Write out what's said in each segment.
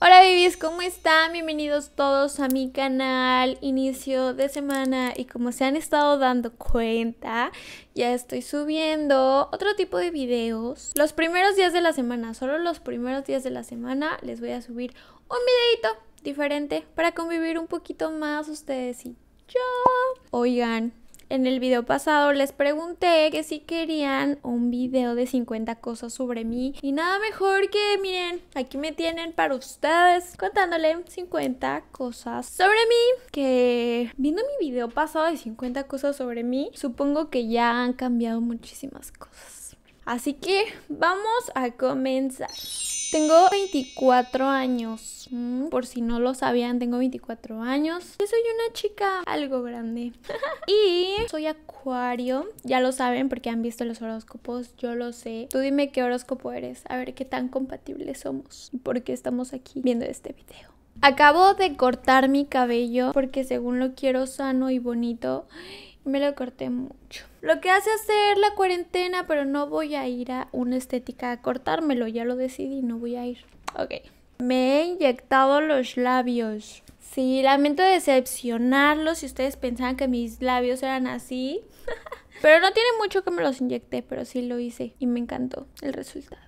Hola bebés, ¿cómo están? Bienvenidos todos a mi canal, inicio de semana y como se han estado dando cuenta, ya estoy subiendo otro tipo de videos. Los primeros días de la semana, solo los primeros días de la semana les voy a subir un videito diferente para convivir un poquito más ustedes y yo. Oigan, en el video pasado les pregunté que si querían un video de 50 cosas sobre mí y nada mejor que miren, aquí me tienen para ustedes contándole 50 cosas sobre mí que viendo mi video pasado de 50 cosas sobre mí, supongo que ya han cambiado muchísimas cosas. Así que vamos a comenzar. Tengo 24 años. Mm, por si no lo sabían, tengo 24 años. Yo soy una chica algo grande. y soy acuario. Ya lo saben porque han visto los horóscopos. Yo lo sé. Tú dime qué horóscopo eres. A ver qué tan compatibles somos. Y por qué estamos aquí viendo este video. Acabo de cortar mi cabello porque según lo quiero sano y bonito me lo corté mucho. Lo que hace hacer la cuarentena, pero no voy a ir a una estética a cortármelo, ya lo decidí, no voy a ir. Ok. Me he inyectado los labios. Sí, lamento decepcionarlos si ustedes pensaban que mis labios eran así. pero no tiene mucho que me los inyecté, pero sí lo hice y me encantó el resultado.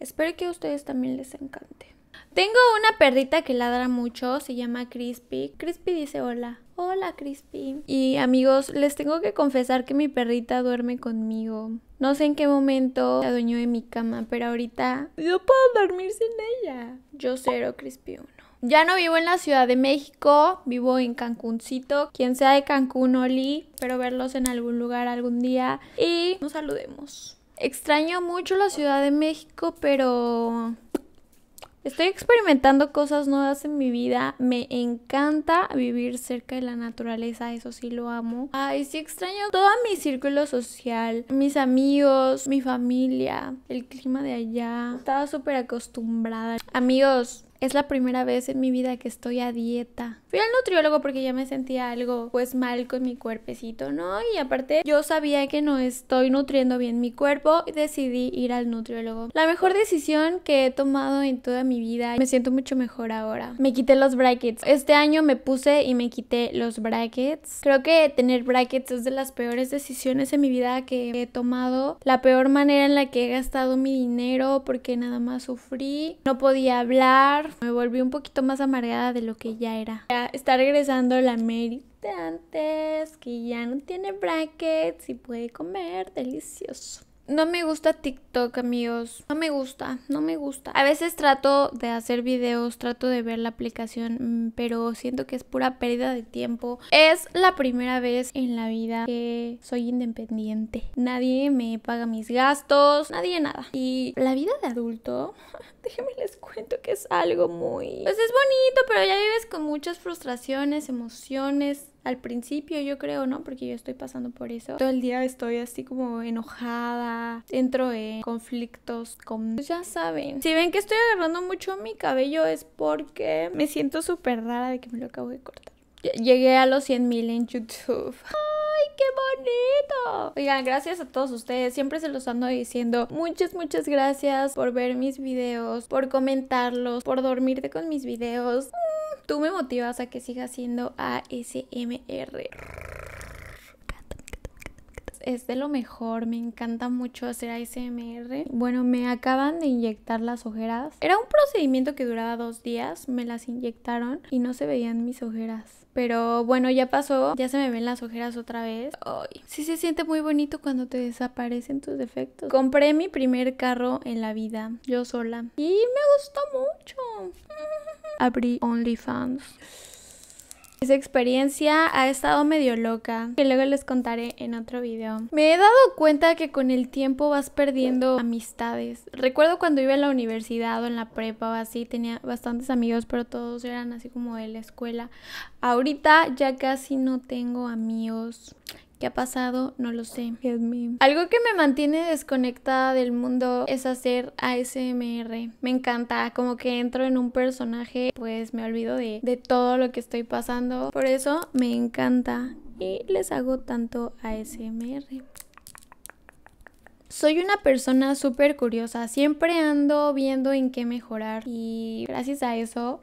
Espero que a ustedes también les encante. Tengo una perrita que ladra mucho, se llama Crispy. Crispy dice hola. Hola Crispy. Y amigos, les tengo que confesar que mi perrita duerme conmigo. No sé en qué momento se adueñó de mi cama, pero ahorita yo puedo dormir sin ella. Yo cero Crispy uno. Ya no vivo en la Ciudad de México, vivo en Cancuncito. Quien sea de Cancún, Oli, espero verlos en algún lugar algún día y nos saludemos. Extraño mucho la Ciudad de México, pero Estoy experimentando cosas nuevas en mi vida. Me encanta vivir cerca de la naturaleza, eso sí lo amo. Ay, sí extraño todo mi círculo social, mis amigos, mi familia, el clima de allá. Estaba súper acostumbrada. Amigos, es la primera vez en mi vida que estoy a dieta. Fui al nutriólogo porque ya me sentía algo pues mal con mi cuerpecito, ¿no? Y aparte yo sabía que no estoy nutriendo bien mi cuerpo y decidí ir al nutriólogo. La mejor decisión que he tomado en toda mi vida. Me siento mucho mejor ahora. Me quité los brackets. Este año me puse y me quité los brackets. Creo que tener brackets es de las peores decisiones en mi vida que he tomado. La peor manera en la que he gastado mi dinero porque nada más sufrí. No podía hablar me volví un poquito más amargada de lo que ya era. Ya está regresando la Mary antes, que ya no tiene brackets y puede comer delicioso. No me gusta TikTok, amigos. No me gusta, no me gusta. A veces trato de hacer videos, trato de ver la aplicación, mm, pero siento que es pura pérdida de tiempo. Es la primera vez en la vida que soy independiente. Nadie me paga mis gastos, nadie nada. Y la vida de adulto, déjenme les cuento que es algo muy... Pues es bonito, pero ya vives con muchas frustraciones, emociones, al principio yo creo, ¿no? Porque yo estoy pasando por eso. Todo el día estoy así como enojada, entro en conflictos con... Ya saben. Si ven que estoy agarrando mucho mi cabello es porque me siento súper rara de que me lo acabo de cortar. Llegué a los 100 mil en YouTube. ¡Ay, qué bonito! Oigan, gracias a todos ustedes. Siempre se los ando diciendo. Muchas, muchas gracias por ver mis videos, por comentarlos, por dormirte con mis videos. Tú me motivas a que siga haciendo ASMR. Es de lo mejor, me encanta mucho hacer ASMR. Bueno, me acaban de inyectar las ojeras. Era un procedimiento que duraba dos días, me las inyectaron y no se veían mis ojeras. Pero bueno, ya pasó, ya se me ven las ojeras otra vez. Ay, sí se siente muy bonito cuando te desaparecen tus defectos. Compré mi primer carro en la vida, yo sola. Y me gustó mucho abrí OnlyFans. Esa experiencia ha estado medio loca, que luego les contaré en otro video. Me he dado cuenta que con el tiempo vas perdiendo amistades. Recuerdo cuando iba a la universidad o en la prepa o así, tenía bastantes amigos, pero todos eran así como de la escuela. Ahorita ya casi no tengo amigos. ¿Qué ha pasado? No lo sé. Algo que me mantiene desconectada del mundo es hacer ASMR. Me encanta, como que entro en un personaje, pues me olvido de, de todo lo que estoy pasando. Por eso me encanta y les hago tanto ASMR. Soy una persona súper curiosa, siempre ando viendo en qué mejorar y gracias a eso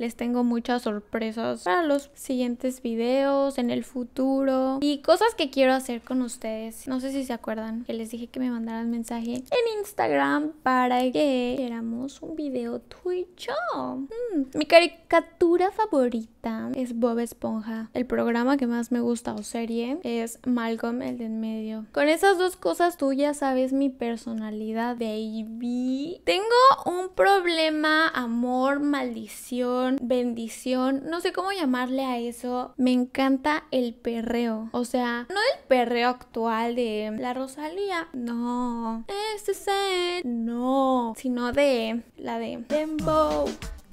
les tengo muchas sorpresas para los siguientes videos, en el futuro y cosas que quiero hacer con ustedes. No sé si se acuerdan que les dije que me mandaran mensaje en Instagram para que hiciéramos un video Twitch. Mm, mi caricatura favorita es Bob Esponja. El programa que más me gusta o serie es Malcolm el de en medio. Con esas dos cosas tú ya sabes mi personalidad, baby. Tengo un problema, amor, maldición bendición, no sé cómo llamarle a eso. Me encanta el perreo. O sea, no el perreo actual de la Rosalía. No. Este es el. No. Sino de la de Dembow.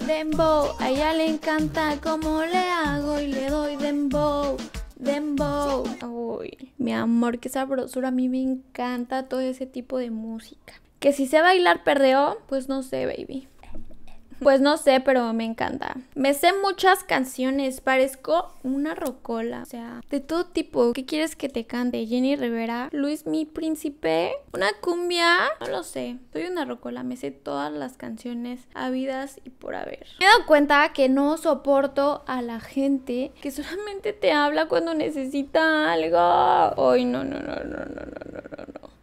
Dembow. A ella le encanta cómo le hago y le doy Dembow. Dembow. Uy, mi amor, qué sabrosura. A mí me encanta todo ese tipo de música. Que si sé bailar perreo, pues no sé, baby. Pues no sé, pero me encanta. Me sé muchas canciones, parezco una rocola, o sea, de todo tipo. ¿Qué quieres que te cante? Jenny Rivera, Luis mi príncipe, una cumbia, no lo sé. Soy una rocola, me sé todas las canciones habidas y por haber. Me he dado cuenta que no soporto a la gente que solamente te habla cuando necesita algo. Ay, no, no, no, no, no, no, no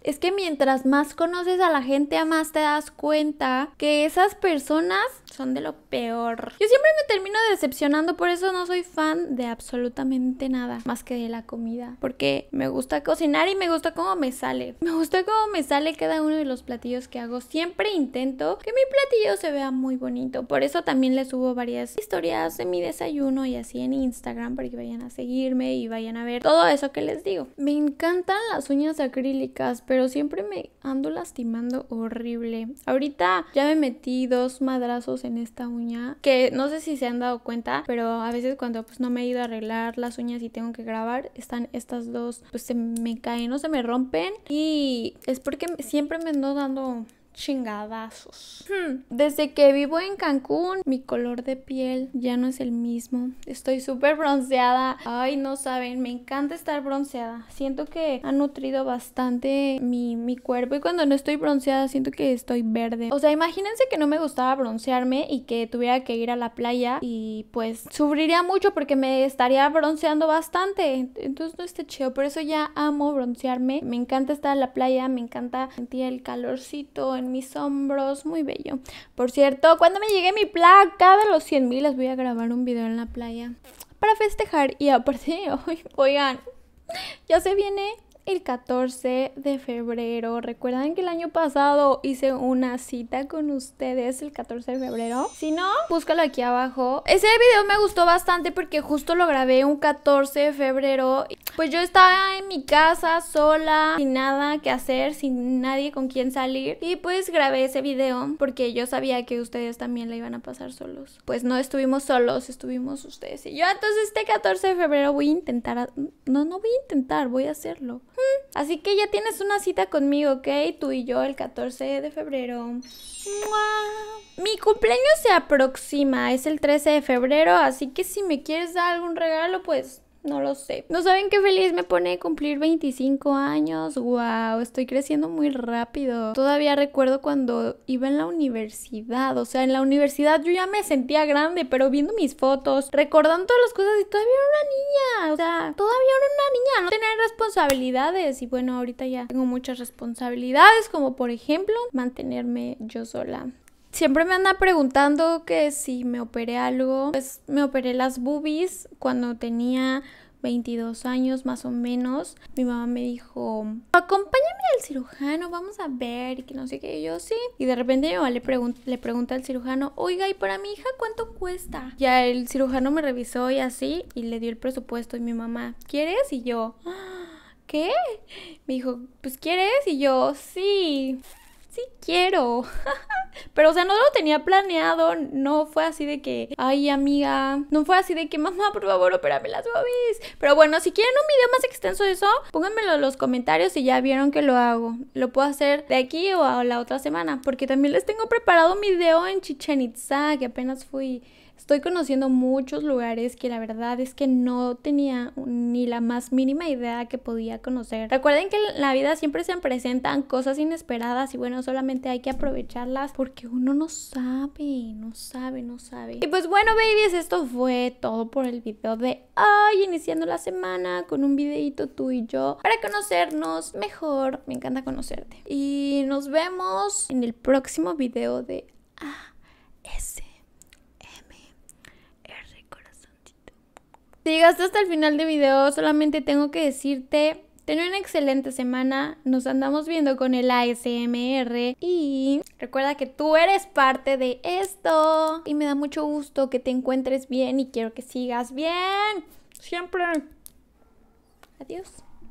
es que mientras más conoces a la gente, más te das cuenta que esas personas son de lo peor. Yo siempre me termino decepcionando, por eso no soy fan de absolutamente nada más que de la comida, porque me gusta cocinar y me gusta cómo me sale. Me gusta cómo me sale cada uno de los platillos que hago. Siempre intento que mi platillo se vea muy bonito. Por eso también les subo varias historias de mi desayuno y así en Instagram para que vayan a seguirme y vayan a ver todo eso que les digo. Me encantan las uñas acrílicas, pero pero siempre me ando lastimando horrible. Ahorita ya me metí dos madrazos en esta uña, que no sé si se han dado cuenta, pero a veces cuando pues no me he ido a arreglar las uñas y tengo que grabar, están estas dos, pues se me caen, no se me rompen y es porque siempre me ando dando chingadazos. Hmm. Desde que vivo en Cancún, mi color de piel ya no es el mismo. Estoy súper bronceada. Ay, no saben, me encanta estar bronceada. Siento que ha nutrido bastante mi, mi cuerpo y cuando no estoy bronceada siento que estoy verde. O sea, imagínense que no me gustaba broncearme y que tuviera que ir a la playa y pues sufriría mucho porque me estaría bronceando bastante. Entonces no está chido. Por eso ya amo broncearme. Me encanta estar en la playa, me encanta sentir el calorcito mis hombros, muy bello. Por cierto, cuando me llegue mi placa de los 100 mil, les voy a grabar un video en la playa para festejar. Y aparte, oigan, ya se viene el 14 de febrero. Recuerdan que el año pasado hice una cita con ustedes el 14 de febrero. Si no, búscalo aquí abajo. Ese video me gustó bastante porque justo lo grabé un 14 de febrero. Pues yo estaba en mi casa sola, sin nada que hacer, sin nadie con quien salir. Y pues grabé ese video porque yo sabía que ustedes también la iban a pasar solos. Pues no estuvimos solos, estuvimos ustedes y yo. Entonces este 14 de febrero voy a intentar... No, no voy a intentar, voy a hacerlo. Así que ya tienes una cita conmigo, ¿ok? Tú y yo el 14 de febrero. Mi cumpleaños se aproxima, es el 13 de febrero, así que si me quieres dar algún regalo, pues no lo sé. ¿No saben qué feliz me pone cumplir 25 años? ¡Wow! Estoy creciendo muy rápido. Todavía recuerdo cuando iba en la universidad. O sea, en la universidad yo ya me sentía grande, pero viendo mis fotos, recordando todas las cosas y todavía era una niña. O sea, todavía era una niña. No tener responsabilidades. Y bueno, ahorita ya tengo muchas responsabilidades, como por ejemplo mantenerme yo sola. Siempre me anda preguntando que si me operé algo. Pues me operé las boobies cuando tenía 22 años más o menos. Mi mamá me dijo, acompáñame al cirujano, vamos a ver, y que no sé qué. yo sí. Y de repente mi mamá le, le pregunta al cirujano, oiga, ¿y para mi hija cuánto cuesta? Ya el cirujano me revisó y así, y le dio el presupuesto. Y mi mamá, ¿quieres? Y yo, ¿qué? Me dijo, pues ¿quieres? Y yo, sí sí quiero. Pero, o sea, no lo tenía planeado. No fue así de que, ay, amiga. No fue así de que, mamá, por favor, opérame las boobies. Pero bueno, si quieren un video más extenso de eso, pónganmelo en los comentarios si ya vieron que lo hago. Lo puedo hacer de aquí o a la otra semana. Porque también les tengo preparado un video en Chichen Itza, que apenas fui Estoy conociendo muchos lugares que la verdad es que no tenía ni la más mínima idea que podía conocer. Recuerden que en la vida siempre se presentan cosas inesperadas y bueno, solamente hay que aprovecharlas porque uno no sabe, no sabe, no sabe. Y pues bueno, babies, esto fue todo por el video de hoy, iniciando la semana con un videito tú y yo para conocernos mejor. Me encanta conocerte. Y nos vemos en el próximo video de AS. Si llegaste hasta el final del video, solamente tengo que decirte, ten una excelente semana, nos andamos viendo con el ASMR y recuerda que tú eres parte de esto y me da mucho gusto que te encuentres bien y quiero que sigas bien, siempre. Adiós.